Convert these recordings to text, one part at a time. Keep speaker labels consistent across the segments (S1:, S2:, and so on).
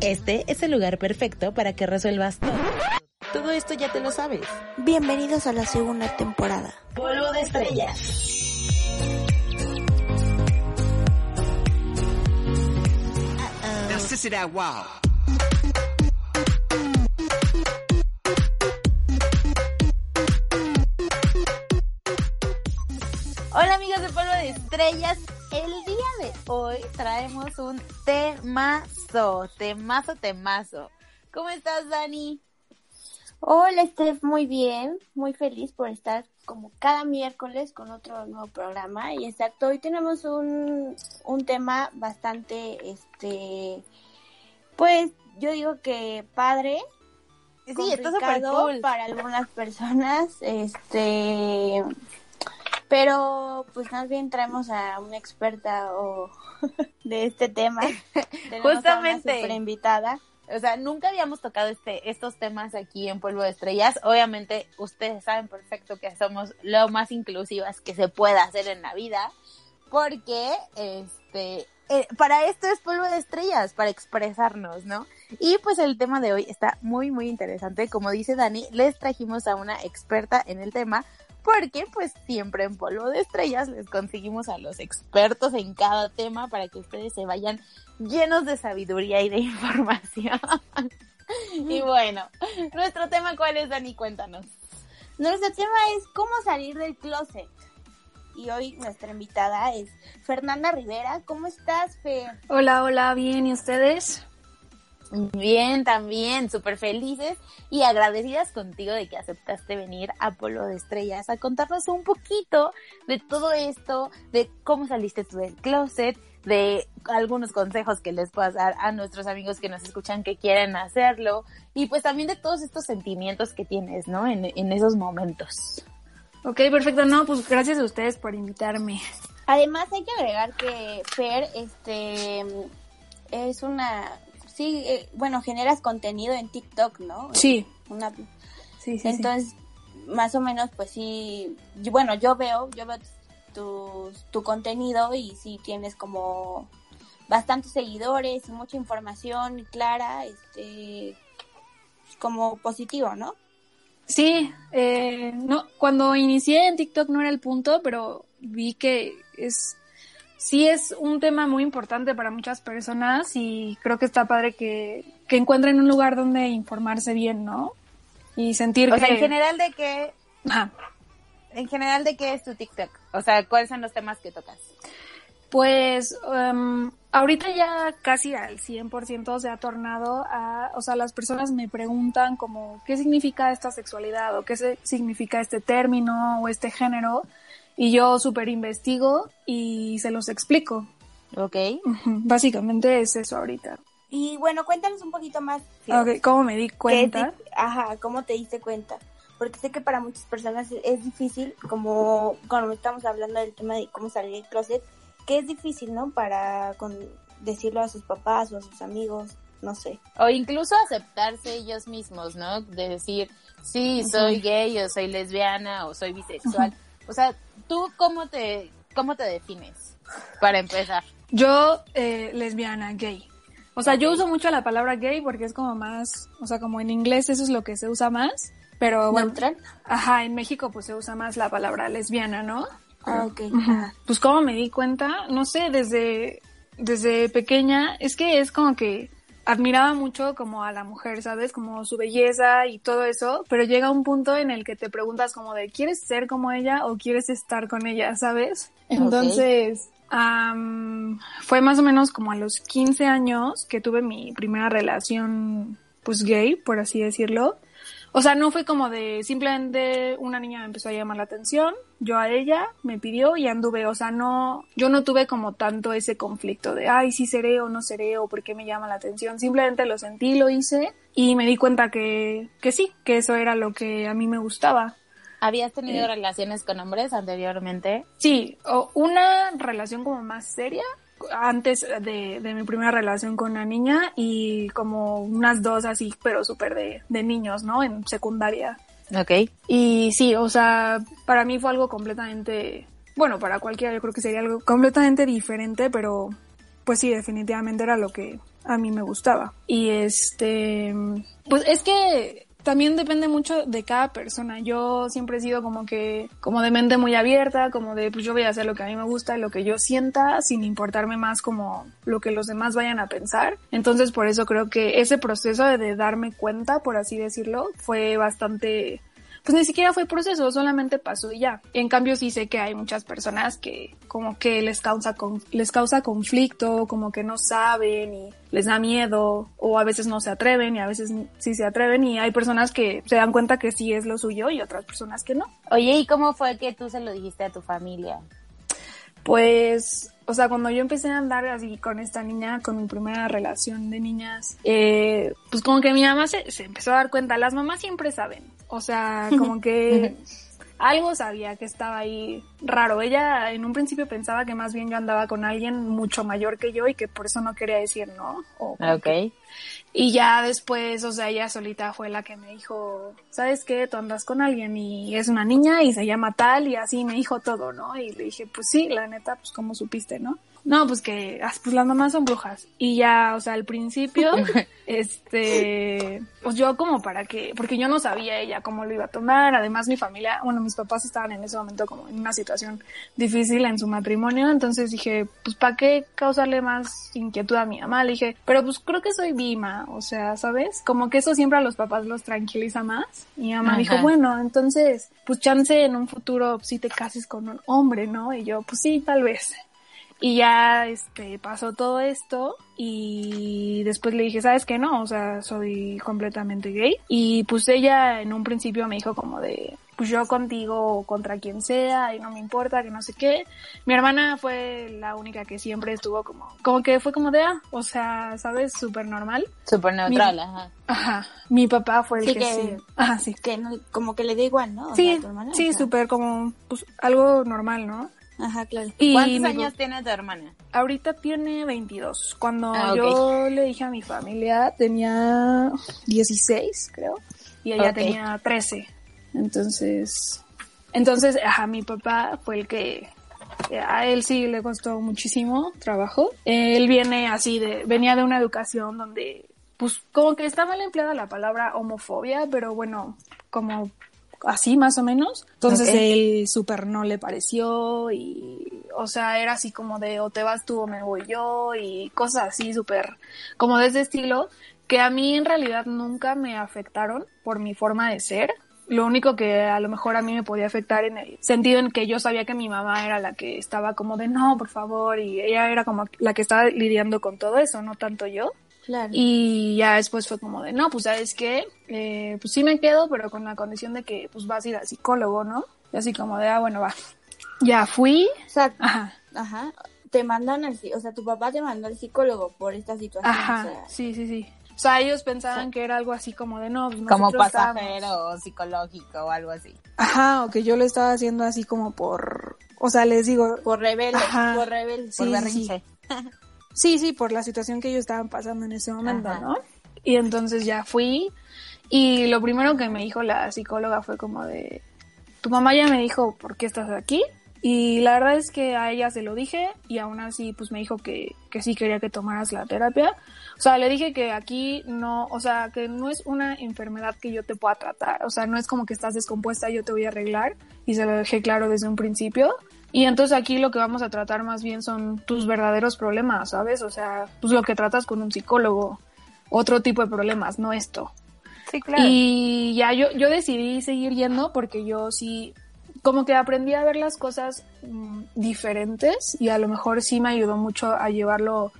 S1: Este es el lugar perfecto para que resuelvas todo. Todo esto ya te lo sabes.
S2: Bienvenidos a la segunda temporada.
S1: Polvo de estrellas. Hola amigos de Polvo de Estrellas, el día de hoy traemos un temazo, temazo, temazo. ¿Cómo estás, Dani?
S2: Hola, Steph, muy bien, muy feliz por estar como cada miércoles con otro nuevo programa. Y exacto, hoy tenemos un, un tema bastante, este, pues yo digo que padre.
S1: Sí, está súper
S2: complicado
S1: cool.
S2: para algunas personas, este, pero pues más bien traemos a una experta o de este tema. Tenemos
S1: Justamente.
S2: A una invitada.
S1: O sea, nunca habíamos tocado este, estos temas aquí en Polvo de Estrellas. Obviamente, ustedes saben perfecto que somos lo más inclusivas que se pueda hacer en la vida. Porque, este, eh, para esto es Polvo de Estrellas, para expresarnos, ¿no? Y pues el tema de hoy está muy, muy interesante. Como dice Dani, les trajimos a una experta en el tema. Porque pues siempre en Polvo de Estrellas les conseguimos a los expertos en cada tema para que ustedes se vayan llenos de sabiduría y de información. y bueno, nuestro tema cuál es, Dani, cuéntanos.
S2: Nuestro tema es cómo salir del closet. Y hoy nuestra invitada es Fernanda Rivera. ¿Cómo estás, Fer?
S3: Hola, hola, bien, ¿y ustedes?
S1: Bien, también, súper felices y agradecidas contigo de que aceptaste venir a Polo de Estrellas a contarnos un poquito de todo esto, de cómo saliste tú del closet, de algunos consejos que les puedas dar a nuestros amigos que nos escuchan que quieren hacerlo y pues también de todos estos sentimientos que tienes, ¿no? En, en esos momentos.
S3: Ok, perfecto, no, pues gracias a ustedes por invitarme.
S2: Además hay que agregar que Fer, este, es una, sí, eh, bueno, generas contenido en TikTok, ¿no?
S3: Sí,
S2: Una,
S3: sí, sí. sí.
S2: entonces, más o menos, pues sí, yo- bueno, yo veo, yo veo tu, tu contenido y sí tienes como bastantes seguidores y mucha información clara, este, como positivo, ¿no?
S3: Sí, eh, no, cuando inicié en TikTok no era el punto, pero vi que es, sí es un tema muy importante para muchas personas y creo que está padre que, que encuentren un lugar donde informarse bien, ¿no? Y sentir
S1: O
S3: que...
S1: sea, en general de qué,
S3: Ajá.
S1: en general de qué es tu TikTok, o sea, cuáles son los temas que tocas.
S3: Pues em, ahorita ya casi al 100% se ha tornado a, o sea, las personas me preguntan como qué significa esta sexualidad o qué se- significa este término o este género y yo súper investigo y se los explico.
S1: Ok.
S3: Básicamente es eso ahorita.
S2: Y bueno, cuéntanos un poquito más.
S3: Ok, ¿Cómo me di
S2: ¿Qué
S3: cuenta?
S2: ajá, ¿cómo te diste cuenta? Porque sé que para muchas personas es- es difícil, como cuando estamos hablando del tema de cómo salir del closet, que es difícil, ¿no? Para con, decirlo a sus papás o a sus amigos, no sé.
S1: O incluso aceptarse ellos mismos, ¿no? De decir, sí, soy gay o soy lesbiana o soy bisexual. O sea, ¿tú cómo te, cómo te defines? Para empezar.
S3: Yo, eh, lesbiana, gay. O sea, yo uso mucho la palabra gay porque es como más, o sea, como en inglés eso es lo que se usa más, pero bueno,
S2: ¿Neutral?
S3: ajá, en México pues se usa más la palabra lesbiana, ¿no?
S2: Ah, ok.
S3: Pues cómo me di cuenta, no sé, desde, desde pequeña, es que es como que admiraba mucho como a la mujer, ¿sabes? Como su belleza y todo eso, pero llega un punto en el que te preguntas como de, ¿quieres ser como ella o quieres estar con ella, ¿sabes? Entonces, am, fue más o menos como a los 15 años que tuve mi primera relación, pues gay, por así decirlo. O sea, no fue como de simplemente una niña me empezó a llamar la atención, yo a ella me pidió y anduve, o sea, no, yo no tuve como tanto ese conflicto de, ay, sí seré o no seré o por qué me llama la atención, simplemente lo sentí, lo hice y me di cuenta que, que sí, que eso era lo que a mí me gustaba.
S1: ¿Habías tenido relaciones con hombres anteriormente?
S3: Sí, o una relación como más seria antes de, de mi primera relación con una niña y como unas dos así, pero súper de, de niños, ¿no? En secundaria.
S1: Ok.
S3: Y sí, o sea, para mí fue algo completamente, bueno, para cualquiera yo creo que sería algo completamente diferente, pero pues sí, definitivamente era lo que a mí me gustaba. Y este, pues es que también depende mucho de cada persona. Yo siempre he sido como que, como de mente muy abierta, como de, pues yo voy a hacer lo que a mí me gusta, lo que yo sienta, sin importarme más como lo que los demás vayan a pensar. Entonces por eso creo que ese proceso de darme cuenta, por así decirlo, fue bastante pues ni siquiera fue proceso, solamente pasó y ya. En cambio sí sé que hay muchas personas que como que les causa, les causa conflicto, como que no saben y les da miedo o a veces no se atreven y a veces sí se atreven y hay personas que se dan cuenta que sí es lo suyo y otras personas que no.
S1: Oye, ¿y cómo fue que tú se lo dijiste a tu familia?
S3: Pues, o sea, cuando yo empecé a andar así con esta niña, con mi primera relación de niñas, eh, pues como que mi mamá se, se empezó a dar cuenta, las mamás siempre saben, o sea, como que algo sabía que estaba ahí raro. Ella en un principio pensaba que más bien yo andaba con alguien mucho mayor que yo y que por eso no quería decir no.
S1: ok.
S3: Y ya después, o sea, ella solita fue la que me dijo, ¿sabes qué? Tú andas con alguien y es una niña y se llama tal y así me dijo todo, ¿no? Y le dije, pues sí, la neta, pues como supiste, ¿no? No, pues que ah, pues las mamás son brujas. Y ya, o sea, al principio, este, pues yo como para qué, porque yo no sabía ella cómo lo iba a tomar. Además, mi familia, bueno, mis papás estaban en ese momento como en una situación difícil en su matrimonio. Entonces dije, pues para qué causarle más inquietud a mi mamá. Le dije, pero pues creo que soy Bima, o sea, ¿sabes? Como que eso siempre a los papás los tranquiliza más. Y mi mamá dijo, bueno, entonces, pues chance en un futuro si te cases con un hombre, ¿no? Y yo, pues sí, tal vez. Y ya este pasó todo esto y después le dije, ¿sabes qué? No, o sea, soy completamente gay. Y pues ella en un principio me dijo como de, pues yo contigo o contra quien sea y no me importa, que no sé qué. Mi hermana fue la única que siempre estuvo como, como que fue como de, ah, o sea, ¿sabes? Súper normal.
S1: Súper neutral, ajá.
S3: Ajá. Mi papá fue el que, sí. Ajá, sí.
S2: Que como que le da igual, ¿no?
S3: sí, sí, súper como, pues algo normal, ¿no?
S2: Ajá, claro.
S1: ¿Cuántos años tiene tu hermana?
S3: Ahorita tiene 22. Cuando ah, yo le dije a mi familia tenía 16, creo, y ella tenía 13. Entonces, entonces, ajá, mi papá fue el que a él sí le costó muchísimo trabajo. Él viene así de, venía de una educación donde, pues, como que está mal empleada la palabra homofobia, pero bueno, como así más o menos. Entonces él súper no le pareció y, o sea, era así como de o te vas tú o me voy yo y cosas así súper como de ese estilo que a mí en realidad nunca me afectaron por mi forma de ser. Lo único que a lo mejor a mí me podía afectar en el sentido en que yo sabía que mi mamá era la que estaba como de no, por favor, y ella era como la que estaba lidiando con todo eso, no tanto yo. Y ya después fue como de, no, pues sabes qué, eh, pues sí me quedo, pero con la condición de que pues vas a ir al psicólogo, ¿no? Y así como de, ah, bueno, va. Ya fui.
S2: Exacto. Ajá. Ajá. Te mandan al, o sea, tu papá te mandó al psicólogo por esta situación.
S3: Ajá. Sí, sí, sí. O sea, ellos pensaban que era algo así como de no, pues
S1: como pasajero o psicológico o algo así.
S3: Ajá, o que yo lo estaba haciendo así como por, o sea, les digo,
S2: por rebelde, por rebelde,
S1: sí, por Sí.
S3: Sí, sí, por la situación que ellos estaban pasando en ese momento, ¿no? Y entonces ya fui y lo primero que me dijo la psicóloga fue como de, tu mamá ya me dijo por qué estás aquí y la verdad es que a ella se lo dije y aún así pues me dijo que, que sí quería que tomaras la terapia. O sea, le dije que aquí no, o sea, que no es una enfermedad que yo te pueda tratar. O sea, no es como que estás descompuesta y yo te voy a arreglar y se lo dejé claro desde un principio. Y entonces aquí lo que vamos a tratar más bien son tus verdaderos problemas, ¿sabes? O sea, pues lo que tratas con un psicólogo, otro tipo de problemas, no esto.
S1: Sí, claro.
S3: Y ya yo, yo decidí seguir yendo porque yo sí, como que aprendí a ver las cosas mm, diferentes y a lo mejor sí me ayudó mucho a llevarlo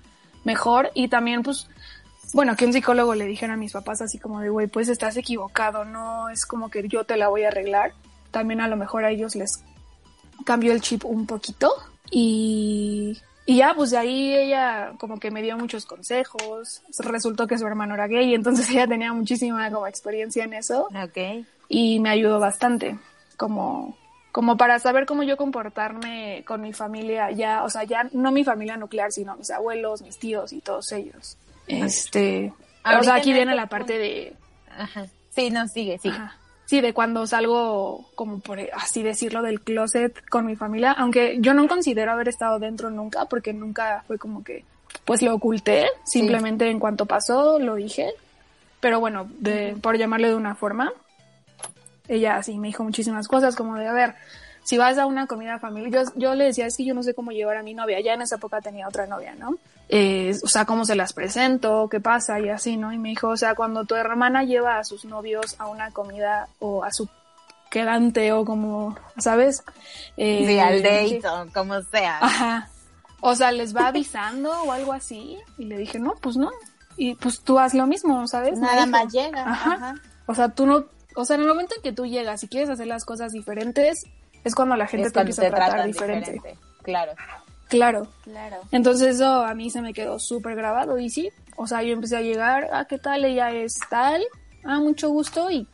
S3: mejor y también pues, bueno, que un psicólogo le dijera a mis papás así como de, güey, pues estás equivocado, no es como que yo te la voy a arreglar. También a lo mejor a ellos les cambió el chip un poquito y, y ya, pues de ahí ella como que me dio muchos consejos. Resultó que su hermano era gay, entonces ella tenía muchísima como experiencia en eso.
S1: Ok.
S3: Y me ayudó bastante, como, como para saber cómo yo comportarme con mi familia ya, o sea, ya no mi familia nuclear, sino mis abuelos, mis tíos y todos ellos. Este, o sea, aquí viene la parte de...
S1: Ajá. Sí, no, sigue, sigue.
S3: Sí, de cuando salgo, como por así decirlo, del closet con mi familia, aunque yo no considero haber estado dentro nunca, porque nunca fue como que pues lo oculté, simplemente en cuanto pasó lo dije, pero bueno, de, por llamarle de una forma, ella sí me dijo muchísimas cosas, como de, a ver, si vas a una comida familiar, yo, yo le decía, es que yo no sé cómo llevar a mi novia, ya en esa época tenía otra novia, ¿no? Eh, o sea, cómo se las presento, qué pasa y así, ¿no? Y me dijo, o sea, cuando tu hermana lleva a sus novios a una comida o a su quedante o como, ¿sabes?
S1: Eh, sí, al date o como sea.
S3: Ajá. O sea, les va avisando o algo así. Y le dije, no, pues no. Y pues tú haz lo mismo, ¿sabes?
S2: Nada más llega.
S3: Ajá. O sea, tú no, o sea, en el momento en que tú llegas y quieres hacer las cosas diferentes, es cuando la gente te empieza a tratar diferente.
S1: Claro.
S3: Claro.
S2: Claro.
S3: Entonces eso a mí se me quedó súper grabado y sí, o sea, yo empecé a llegar, ah, ¿qué tal? Ella es tal, ah, mucho gusto y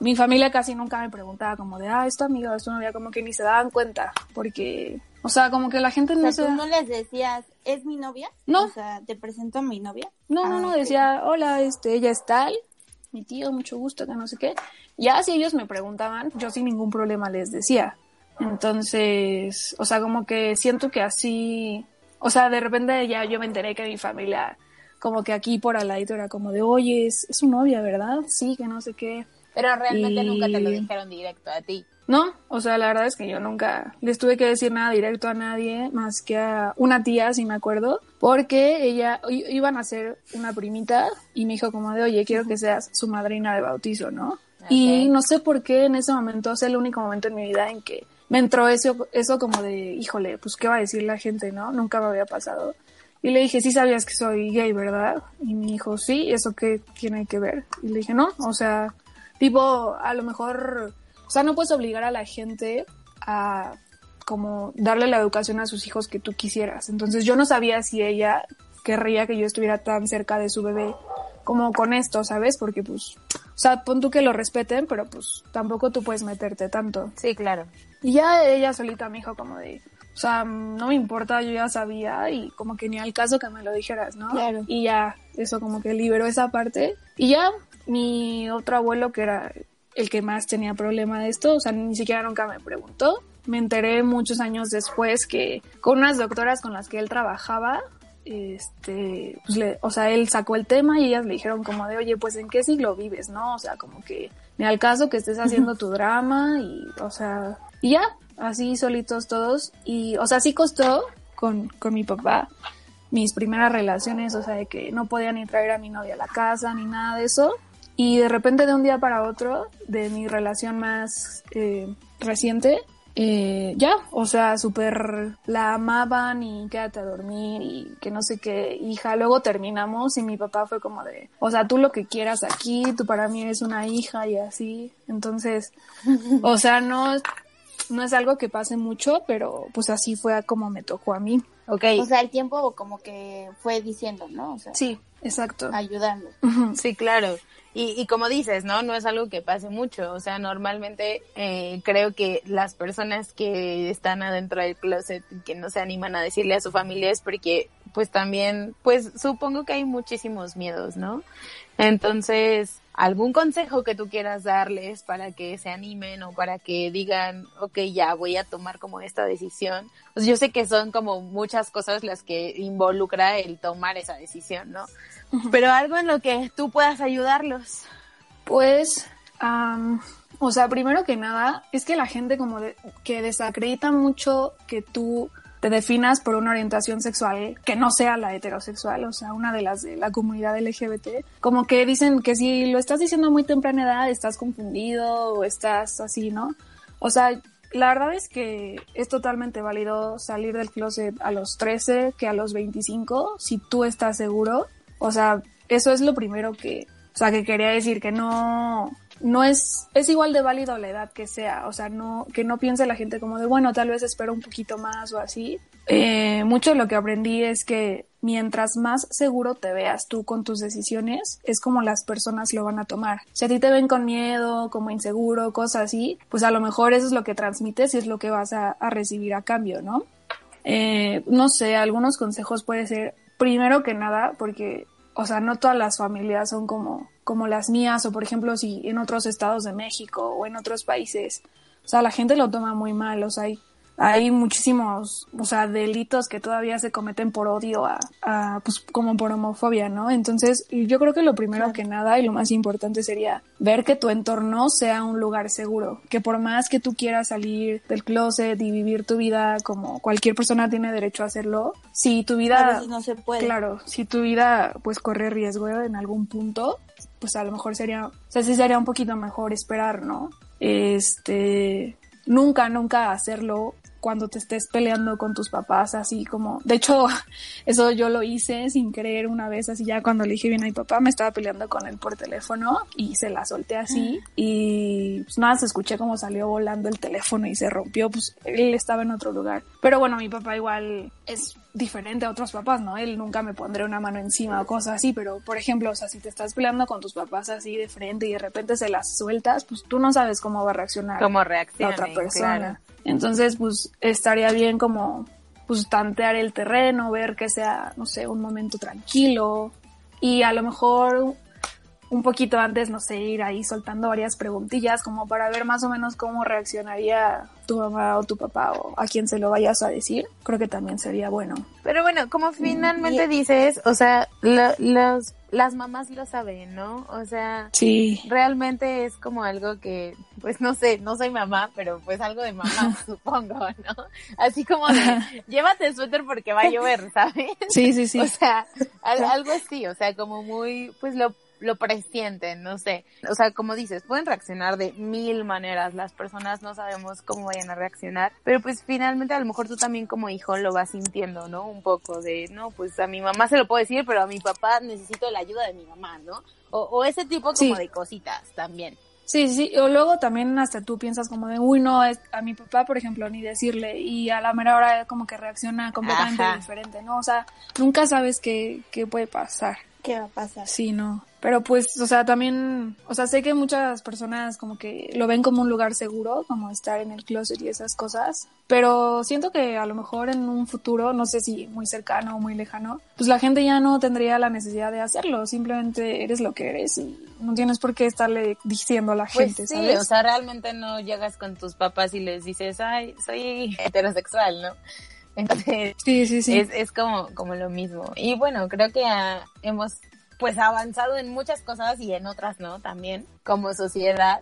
S3: mi familia casi nunca me preguntaba como de, ah, esto amigo, esto novia, como que ni se daban cuenta, porque, o sea, como que la gente
S2: no
S3: se...
S2: ¿tú no les decías, ¿es mi novia?
S3: No.
S2: O sea, ¿te presento a mi novia?
S3: No, no,
S2: Ah,
S3: no,
S2: ok.
S3: decía, hola, este, ella es tal, mi tío, mucho gusto, que no sé qué. Ya si ellos me preguntaban, yo sin ningún problema les decía. Entonces, o sea, como que siento que así, o sea, de repente ya yo me enteré que mi familia, como que aquí por al ladito era como de, oye, es, es su novia, ¿verdad? Sí, que no sé qué.
S1: Pero realmente
S3: Y-
S1: nunca te lo dijeron directo a ti.
S3: No, o sea, la verdad es que yo nunca les tuve que decir nada directo a nadie, más que a una tía, si me acuerdo, porque ella iban a hacer una primita y me dijo como de, oye, quiero que seas su madrina de bautizo, ¿no? Y no sé por qué en ese momento, es el único momento en mi vida en que me entró eso, eso como de, híjole, pues qué va a decir la gente, ¿no? Nunca me había pasado. Y le dije, sí sabías que soy gay, ¿verdad? Y me dijo, sí, ¿eso qué tiene que ver? Y le dije, no, o sea, tipo, a lo mejor, o sea, no puedes obligar a la gente a como darle la educación a sus hijos que tú quisieras. Entonces yo no sabía si ella querría que yo estuviera tan cerca de su bebé como con esto, ¿sabes? Porque pues, o sea, pon tú que lo respeten, pero pues tampoco tú puedes meterte tanto.
S1: Sí, claro.
S3: Y ya ella solita me dijo como de, o sea, no me importa, yo ya sabía y como que ni al caso que me lo dijeras, ¿no?
S2: Claro.
S3: Y ya, eso como que liberó esa parte. Y ya, mi otro abuelo, que era el que más tenía problema de esto, o sea, ni siquiera nunca me preguntó. Me enteré muchos años después que con unas doctoras con las que él trabajaba, este, pues le, o sea, él sacó el tema y ellas le dijeron como de, oye, pues en qué siglo vives, ¿no? O sea, como que ni al caso que estés haciendo tu drama y, o sea, y ya, así solitos todos. Y, o sea, sí costó con, con mi papá mis primeras relaciones, o sea, de que no podía ni traer a mi novia a la casa ni nada de eso. Y de repente de un día para otro, de mi relación más eh, reciente, eh, ya, o sea, súper la amaban y quédate a dormir y que no sé qué, hija. Luego terminamos y mi papá fue como de, o sea, tú lo que quieras aquí, tú para mí eres una hija y así. Entonces, o sea, no, no es algo que pase mucho, pero pues así fue como me tocó a mí.
S1: Ok.
S2: O sea, el tiempo como que fue diciendo, ¿no? O sea,
S3: Sí, exacto.
S2: ayudando.
S1: Sí, claro. Y, y como dices, ¿no? No es algo que pase mucho. O sea, normalmente eh, creo que las personas que están adentro del closet y que no se animan a decirle a su familia es porque, pues también, pues supongo que hay muchísimos miedos, ¿no? Entonces, ¿algún consejo que tú quieras darles para que se animen o para que digan, ok, ya voy a tomar como esta decisión? Pues yo sé que son como muchas cosas las que involucra el tomar esa decisión, ¿no? Pero algo en lo que tú puedas ayudarlos.
S3: Pues, o sea, primero que nada, es que la gente como de- que desacredita mucho que tú te definas por una orientación sexual que no sea la heterosexual, o sea, una de las de la comunidad LGBT, como que dicen que si lo estás diciendo muy temprana edad estás confundido o estás así, ¿no? O sea, la verdad es que es totalmente válido salir del closet a los 13 que a los 25, si tú estás seguro. O sea, eso es lo primero que, o sea, que quería decir, que no, no es, es igual de válido la edad que sea, o sea, no, que no piense la gente como de, bueno, tal vez espero un poquito más o así. Eh, mucho de lo que aprendí es que mientras más seguro te veas tú con tus decisiones, es como las personas lo van a tomar. Si a ti te ven con miedo, como inseguro, cosas así, pues a lo mejor eso es lo que transmites y es lo que vas a, recibir a cambio, ¿no? Eh, no sé, algunos consejos puede ser, primero que nada, porque, o sea, no todas las familias son como, como las mías, o por ejemplo, si en otros estados de México o en otros países, o sea, la gente lo toma muy mal, o sea, hay, hay muchísimos, o sea, delitos que todavía se cometen por odio a, a, pues como por homofobia, ¿no? Entonces, yo creo que lo primero que nada y lo más importante sería ver que tu entorno sea un lugar seguro, que por más que tú quieras salir del closet y vivir tu vida como cualquier persona tiene derecho a hacerlo, si tu vida,
S2: no se puede.
S3: claro, si tu vida pues corre riesgo en algún punto, pues a lo mejor sería, o sea, sí sería un poquito mejor esperar, ¿no? Este, nunca, nunca hacerlo cuando te estés peleando con tus papás, así como, de hecho, eso yo lo hice sin querer una vez, así ya cuando le dije bien a mi papá, me estaba peleando con él por teléfono y se la solté así y pues nada, se escuché como salió volando el teléfono y se rompió, pues él estaba en otro lugar. Pero bueno, mi papá igual es diferente a otros papás, ¿no? Él nunca me pondré una mano encima o cosas así, pero por ejemplo, o sea, si te estás peleando con tus papás así de frente y de repente se las sueltas, pues tú no sabes cómo va a reaccionar
S1: Cómo
S3: la otra persona. Entonces, pues estaría bien como pues tantear el terreno, ver que sea, no sé, un momento tranquilo y a lo mejor un poquito antes, no sé, ir ahí soltando varias preguntillas como para ver más o menos cómo reaccionaría tu mamá o tu papá o a quien se lo vayas a decir. Creo que también sería bueno.
S1: Pero bueno, como finalmente dices, o sea, lo- los, las mamás lo saben, ¿no? O sea,
S3: Sí.
S1: realmente es como algo que, pues no sé, no soy mamá, pero pues algo de mamá, supongo, ¿no? Así como de, llévate el suéter porque va a llover, ¿sabes?
S3: Sí, sí, sí.
S1: O sea, al- algo así, o sea, como muy, pues lo, lo presienten, no sé. O sea, como dices, pueden reaccionar de mil maneras, las personas no sabemos cómo vayan a reaccionar, pero pues finalmente a lo mejor tú también como hijo lo vas sintiendo, ¿no? Un poco de, no, pues a mi mamá se lo puedo decir, pero a mi papá necesito la ayuda de mi mamá, ¿no? O, o ese tipo como
S3: Sí.
S1: de cositas también.
S3: Sí, sí, o luego también hasta tú piensas como de, uy, no, es- a mi papá, por ejemplo, ni decirle, y a la mera hora como que reacciona completamente
S1: Ajá.
S3: diferente, ¿no? O sea, nunca sabes qué, qué puede pasar.
S2: ¿Qué va a pasar?
S3: Sí, no. Pero pues, o sea, también, o sea, sé que muchas personas como que lo ven como un lugar seguro, como estar en el closet y esas cosas, pero siento que a lo mejor en un futuro, no sé si muy cercano o muy lejano, pues la gente ya no tendría la necesidad de hacerlo, simplemente eres lo que eres y no tienes por qué estarle diciendo a la
S1: Pues
S3: gente,
S1: sí,
S3: ¿sabes?
S1: o sea, realmente no llegas con tus papás y les dices, ay, soy heterosexual, ¿no? Entonces,
S3: sí, sí, sí.
S1: es, es como, como lo mismo. Y bueno, creo que ah, hemos pues avanzado en muchas cosas y en otras no también como sociedad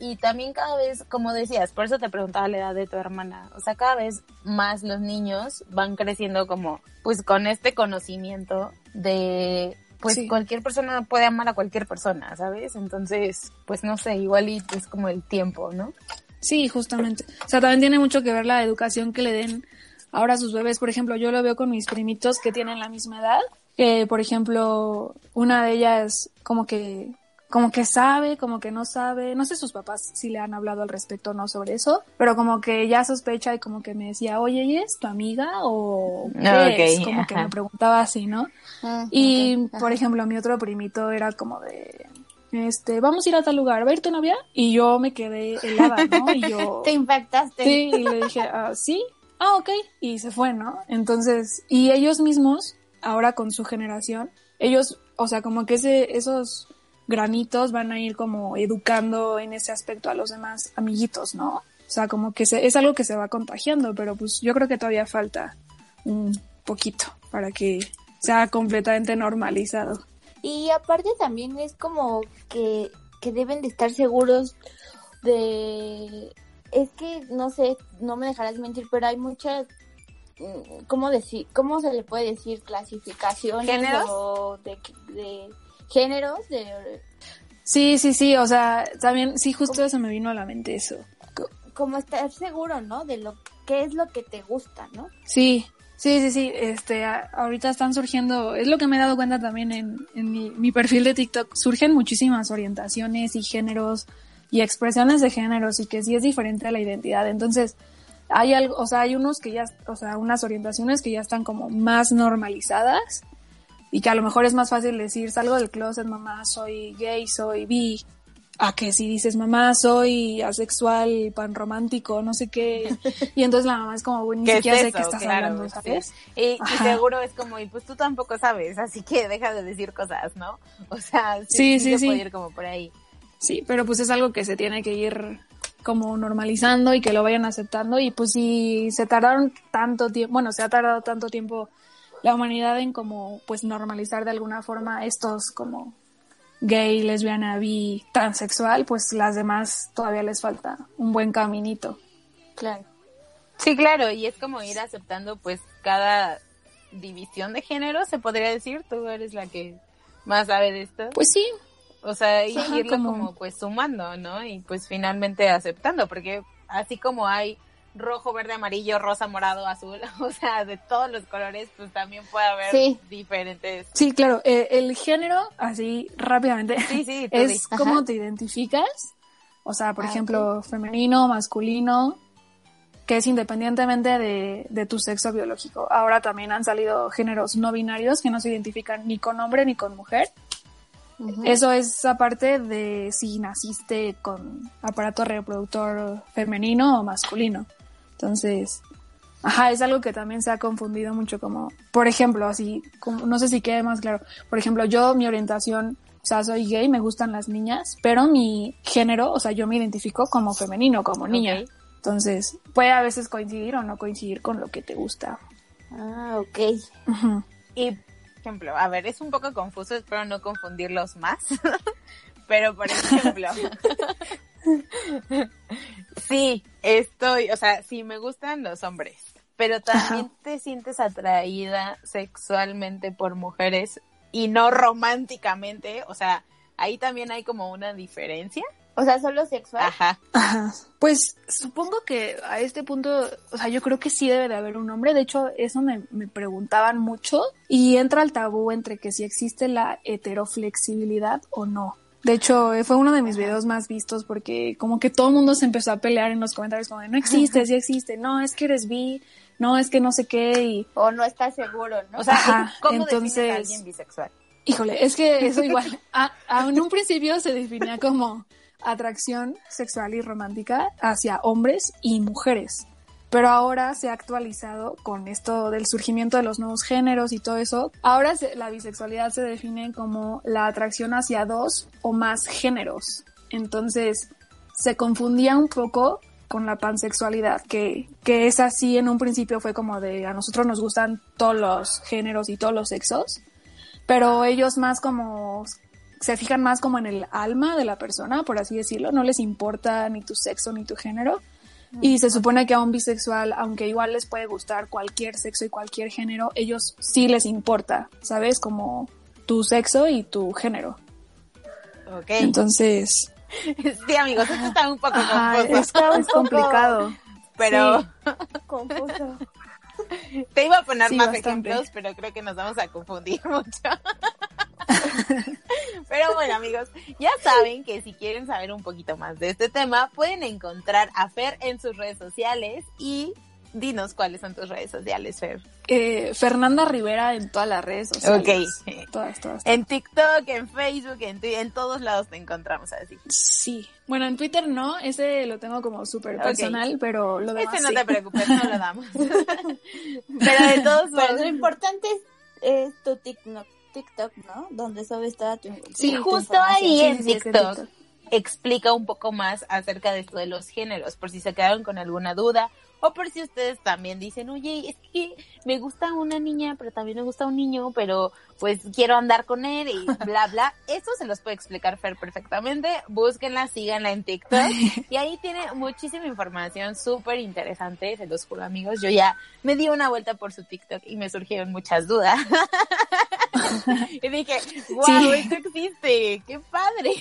S1: y también cada vez como decías por eso te preguntaba la edad de tu hermana o sea cada vez más los niños van creciendo como pues con este conocimiento de pues
S3: Sí.
S1: cualquier persona puede amar a cualquier persona sabes entonces pues no sé igual y es como el tiempo no
S3: Sí, justamente. O sea, también tiene mucho que ver la educación que le den ahora a sus bebés. Por ejemplo, yo lo veo con mis primitos que tienen la misma edad. Que, por ejemplo, una de ellas como que, como que sabe, como que no sabe. No sé sus papás si le han hablado al respecto o no sobre eso, pero como que ya sospecha y como que me decía, oye, ¿y es tu amiga o qué
S1: Ah, ok,
S3: es? Como que me preguntaba así, ¿no?
S2: Ah,
S3: Y, por ejemplo, mi otro primito era como de, este, vamos a ir a tal lugar, ¿va a ir tu novia? Y yo me quedé helada, ¿no? Y yo,
S2: Te impactaste.
S3: sí, y le dije, ah, sí, ah, ok, y se fue, ¿no? Entonces, y ellos mismos, ahora con su generación, ellos, o sea, como que ese, esos granitos van a ir como educando en ese aspecto a los demás amiguitos, ¿no? O sea, como que se, es algo que se va contagiando, pero pues yo creo que todavía falta un poquito para que sea completamente normalizado.
S2: Y aparte también es como que, que deben de estar seguros de... Es que, no sé, no me dejarás mentir, pero hay muchas... ¿Cómo decir? ¿Cómo se le puede decir? Clasificaciones
S1: ¿Géneros?
S2: o de, de géneros, de
S3: Sí, sí, sí, o sea, también, sí, justo se me vino a la mente eso.
S2: como estar seguro, ¿no? De lo qué es lo que te gusta, ¿no?
S3: Sí, sí, sí, sí, este, a- ahorita están surgiendo, es lo que me he dado cuenta también en, en mi, mi perfil de TikTok, surgen muchísimas orientaciones y géneros y expresiones de géneros y que sí es diferente a la identidad. Entonces, hay algo, o sea, hay unos que ya, o sea, unas orientaciones que ya están como más normalizadas y que a lo mejor es más fácil decir, salgo del closet, mamá, soy gay, soy bi, a que si dices, mamá, soy asexual, panromántico, no sé qué, y entonces la mamá es como, bueno, ni
S1: ¿Qué
S3: siquiera
S1: es
S3: sé qué estás
S1: Claro,
S3: hablando,
S1: sí.
S3: ¿sabes?
S1: Y, y
S3: Ajá.
S1: seguro es como, y pues tú tampoco sabes, así que deja de decir cosas, ¿no? O sea,
S3: Sí,
S1: sí,
S3: sí, sí.
S1: puede ir como por ahí.
S3: Sí, pero pues es algo que se tiene que ir como normalizando y que lo vayan aceptando y pues si se tardaron tanto tiempo, bueno, se ha tardado tanto tiempo la humanidad en como pues normalizar de alguna forma estos como gay, lesbiana, bi, transexual, pues las demás todavía les falta un buen caminito.
S2: Claro.
S1: Sí, claro, y es como ir aceptando pues cada división de género, se podría decir, tú eres la que más sabe de esto.
S3: Pues sí,
S1: O sea, y
S3: Ajá,
S1: irlo
S3: como-
S1: como... pues sumando, ¿no? Y pues finalmente aceptando, porque así como hay rojo, verde, amarillo, rosa, morado, azul, o sea, de todos los colores, pues también puede haber
S2: Sí.
S1: diferentes.
S3: sí, claro, eh, el género, así rápidamente,
S1: Sí, sí,
S3: es cómo te identificas, o sea, por
S2: Ah,
S3: ejemplo, femenino, masculino, que es independientemente de, de tu sexo biológico. Ahora también han salido géneros no binarios que no se identifican ni con hombre ni con mujer. Eso es aparte de si naciste con aparato reproductor femenino o masculino. Entonces, ajá, es algo que también se ha confundido mucho como, por ejemplo, así, como, no sé si quede más claro. Por ejemplo, yo mi orientación, o sea, soy gay, me gustan las niñas, pero mi género, o sea, yo me identifico como femenino, como niña. Entonces, puede a veces coincidir o no coincidir con lo que te gusta.
S2: Ah, ok.
S1: Y, ejemplo, a ver, es un poco confuso, espero no confundirlos más. Pero, por ejemplo, sí, estoy, o sea, sí me gustan los hombres, pero también te sientes atraída sexualmente por mujeres y no románticamente, o sea, ahí también hay como una diferencia.
S2: O sea, solo sexual.
S1: Ajá.
S3: Ajá. Pues supongo que a este punto, o sea, yo creo que sí debe de haber un hombre. De hecho, eso me, me preguntaban mucho y entra el tabú entre que si existe la heteroflexibilidad o no. De hecho, fue uno de mis videos más vistos porque como que todo el mundo se empezó a pelear en los comentarios como de, no existe, sí existe, no, es que eres bi, no, es que no sé qué y
S2: O no estás seguro, ¿no?
S1: O sea,
S3: Ajá,
S1: ¿cómo defines
S3: entonces-
S1: a alguien bisexual?
S3: Híjole, es que eso igual, a, a- en un principio se definía como atracción sexual y romántica hacia hombres y mujeres, pero ahora se ha actualizado con esto del surgimiento de los nuevos géneros y todo eso. Ahora la bisexualidad se define como la atracción hacia dos o más géneros. Entonces, se confundía un poco con la pansexualidad, que, que es así en un principio fue como de a nosotros nos gustan todos los géneros y todos los sexos, pero ellos más como se fijan más como en el alma de la persona, por así decirlo, no les importa ni tu sexo ni tu género. Y se supone que a un bisexual, aunque igual les puede gustar cualquier sexo y cualquier género, ellos sí les importa, ¿sabes? Como tu sexo y tu género.
S1: Ok.
S3: Entonces,
S1: sí, amigos, esto está un poco
S3: ajá,
S1: confuso,
S3: es, es complicado.
S1: pero
S3: sí.
S2: Confuso.
S1: te iba a poner
S3: Sí,
S1: más
S3: bastante.
S1: ejemplos, pero creo que nos vamos a confundir mucho. Pero bueno, amigos, ya saben que si quieren saber un poquito más de este tema, pueden encontrar a Fer en sus redes sociales y dinos cuáles son tus redes sociales, Fer.
S3: Eh, Fernanda Rivera en todas las redes sociales.
S1: Ok.
S3: Todas, todas.
S1: En TikTok, en Facebook, en, Twi- en todos lados te encontramos así.
S3: Sí. Bueno, en Twitter no, ese lo tengo como súper
S1: Ok.
S3: personal, pero lo demás
S1: Este no
S3: sí.
S1: te preocupes, no lo damos. Pero de todos
S2: Pero
S1: modos,
S2: lo importante es, es tu TikTok, TikTok, ¿no? Donde subes toda tu,
S1: Sí,
S2: tu
S1: justo ahí
S3: Sí,
S1: en
S3: sí,
S1: TikTok
S3: TikTok.
S1: explica un poco más acerca de esto de los géneros, por si se quedaron con alguna duda o por si ustedes también dicen, oye, es que me gusta una niña, pero también me gusta un niño, pero pues quiero andar con él y bla, bla. Eso se los puede explicar Fer perfectamente. Búsquenla, síganla en TikTok y ahí tiene muchísima información súper interesante, se los juro amigos. Yo ya me di una vuelta por su TikTok y me surgieron muchas dudas. y dije, wow,
S3: Sí.
S1: esto existe, qué padre.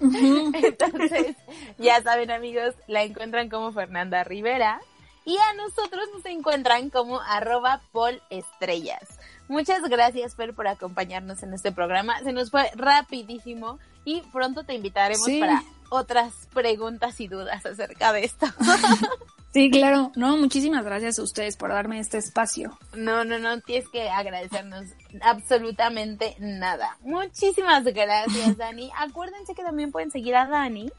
S1: Entonces, ya saben amigos, la encuentran como Fernanda Rivera y a nosotros nos encuentran como arroba polestrellas. Muchas gracias, Fer, por acompañarnos en este programa. Se nos fue rapidísimo y pronto te invitaremos
S3: Sí.
S1: para otras preguntas y dudas acerca de esto.
S3: Sí, claro. No, muchísimas gracias a ustedes por darme este espacio.
S1: No, no, no, tienes que agradecernos absolutamente nada. Muchísimas gracias, Dani. Acuérdense que también pueden seguir a Dani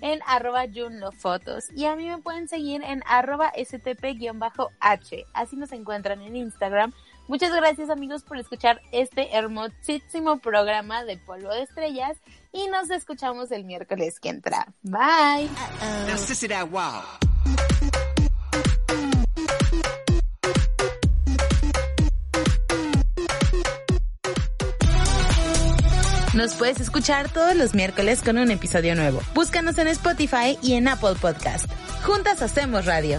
S1: en arroba junlofotos y a mí me pueden seguir en arroba stp-h. Así nos encuentran en Instagram Muchas gracias amigos por escuchar este hermosísimo programa de Polvo de Estrellas y nos escuchamos el miércoles que entra. Bye. Nos puedes escuchar todos los miércoles con un episodio nuevo. Búscanos en Spotify y en Apple Podcast. Juntas hacemos radio.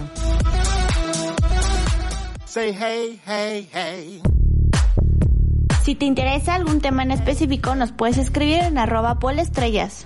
S4: Say hey, hey, hey.
S2: Si te interesa algún tema en específico, nos puedes escribir en arroba polestrellas.